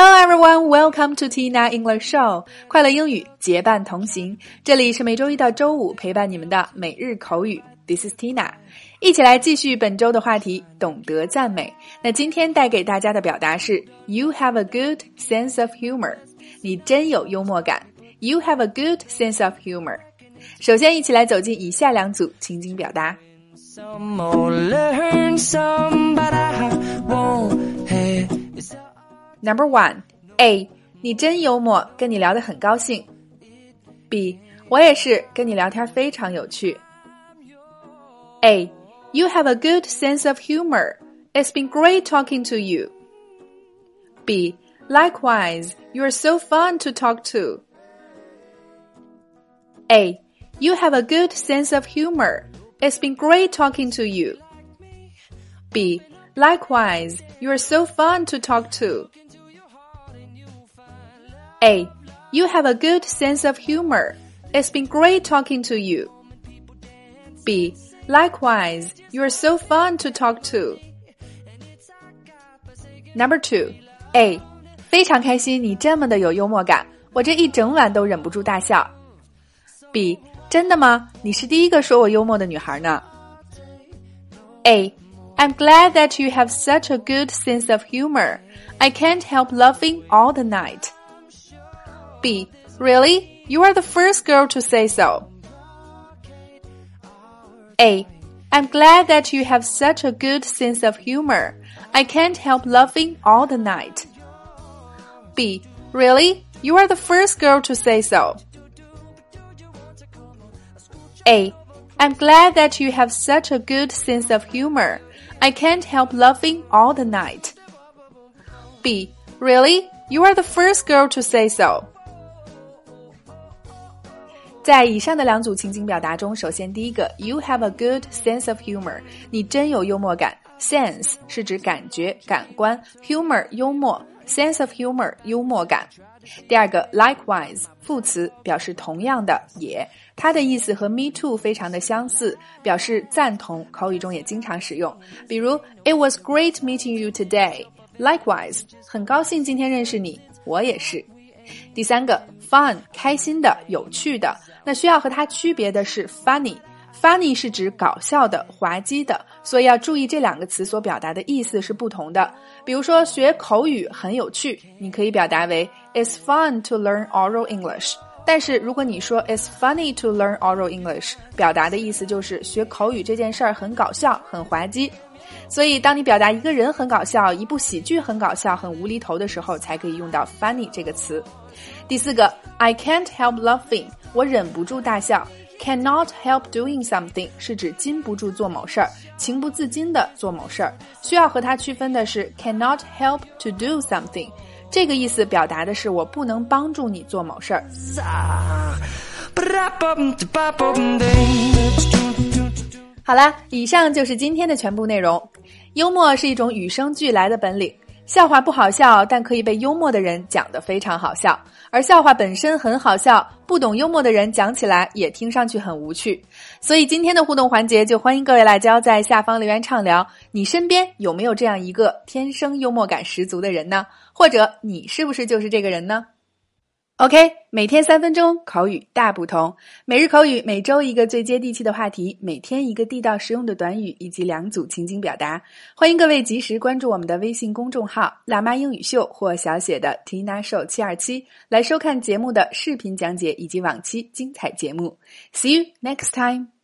Hello everyone, welcome to Tina English Show。快乐英语结伴同行，这里是每周一到周五陪伴你们的每日口语。This is Tina，一起来继续本周的话题，懂得赞美。那今天带给大家的表达是 You have a good sense of humor。你真有幽默感。You have a good sense of humor。首先，一起来走进以下两组情景表达。Number one, A，你真幽默，跟你聊得很高兴。B，我也是，跟你聊天非常有趣。A, you have a good sense of humor. It's been great talking to you. B, likewise, you are so fun to talk to. A, you have a good sense of humor. It's been great talking to you. B, likewise, you are so fun to talk to. A. You have a good sense of humor. It's been great talking to you. B. Likewise, you are so fun to talk to. Number two, A. 非常开心你这么的有幽默感，我这一整晚都忍不住大笑。B. 真的吗？你是第一个说我幽默的女孩呢。A. I'm glad that you have such a good sense of humor. I can't help laughing all the night. B. Really? You are the first girl to say so. A. I'm glad that you have such a good sense of humor. I can't help laughing all the night. B. Really? You are the first girl to say so. A. I'm glad that you have such a good sense of humor. I can't help laughing all the night. B. Really? You are the first girl to say so. 在以上的两组情景表达中，首先第一个，You have a good sense of humor，你真有幽默感。Sense 是指感觉、感官，humor 幽默，sense of humor 幽默感。第二个，likewise 副词表示同样的，也，它的意思和 me too 非常的相似，表示赞同，口语中也经常使用。比如，It was great meeting you today。Likewise，很高兴今天认识你，我也是。第三个，fun 开心的、有趣的。那需要和它区别的是 funny，funny 是指搞笑的、滑稽的，所以要注意这两个词所表达的意思是不同的。比如说学口语很有趣，你可以表达为 It's fun to learn oral English。但是如果你说 It's funny to learn oral English，表达的意思就是学口语这件事儿很搞笑、很滑稽。所以当你表达一个人很搞笑、一部喜剧很搞笑、很无厘头的时候，才可以用到 funny 这个词。第四个，I can't help laughing，我忍不住大笑。Cannot help doing something 是指禁不住做某事儿，情不自禁的做某事儿。需要和它区分的是 cannot help to do something，这个意思表达的是我不能帮助你做某事儿。好啦，以上就是今天的全部内容。幽默是一种与生俱来的本领。笑话不好笑，但可以被幽默的人讲得非常好笑；而笑话本身很好笑，不懂幽默的人讲起来也听上去很无趣。所以今天的互动环节，就欢迎各位辣椒在下方留言畅聊。你身边有没有这样一个天生幽默感十足的人呢？或者你是不是就是这个人呢？OK，每天三分钟口语大不同。每日口语，每周一个最接地气的话题，每天一个地道实用的短语以及两组情景表达。欢迎各位及时关注我们的微信公众号“辣妈英语秀”或小写的 Tina Show 七二七，来收看节目的视频讲解以及往期精彩节目。See you next time.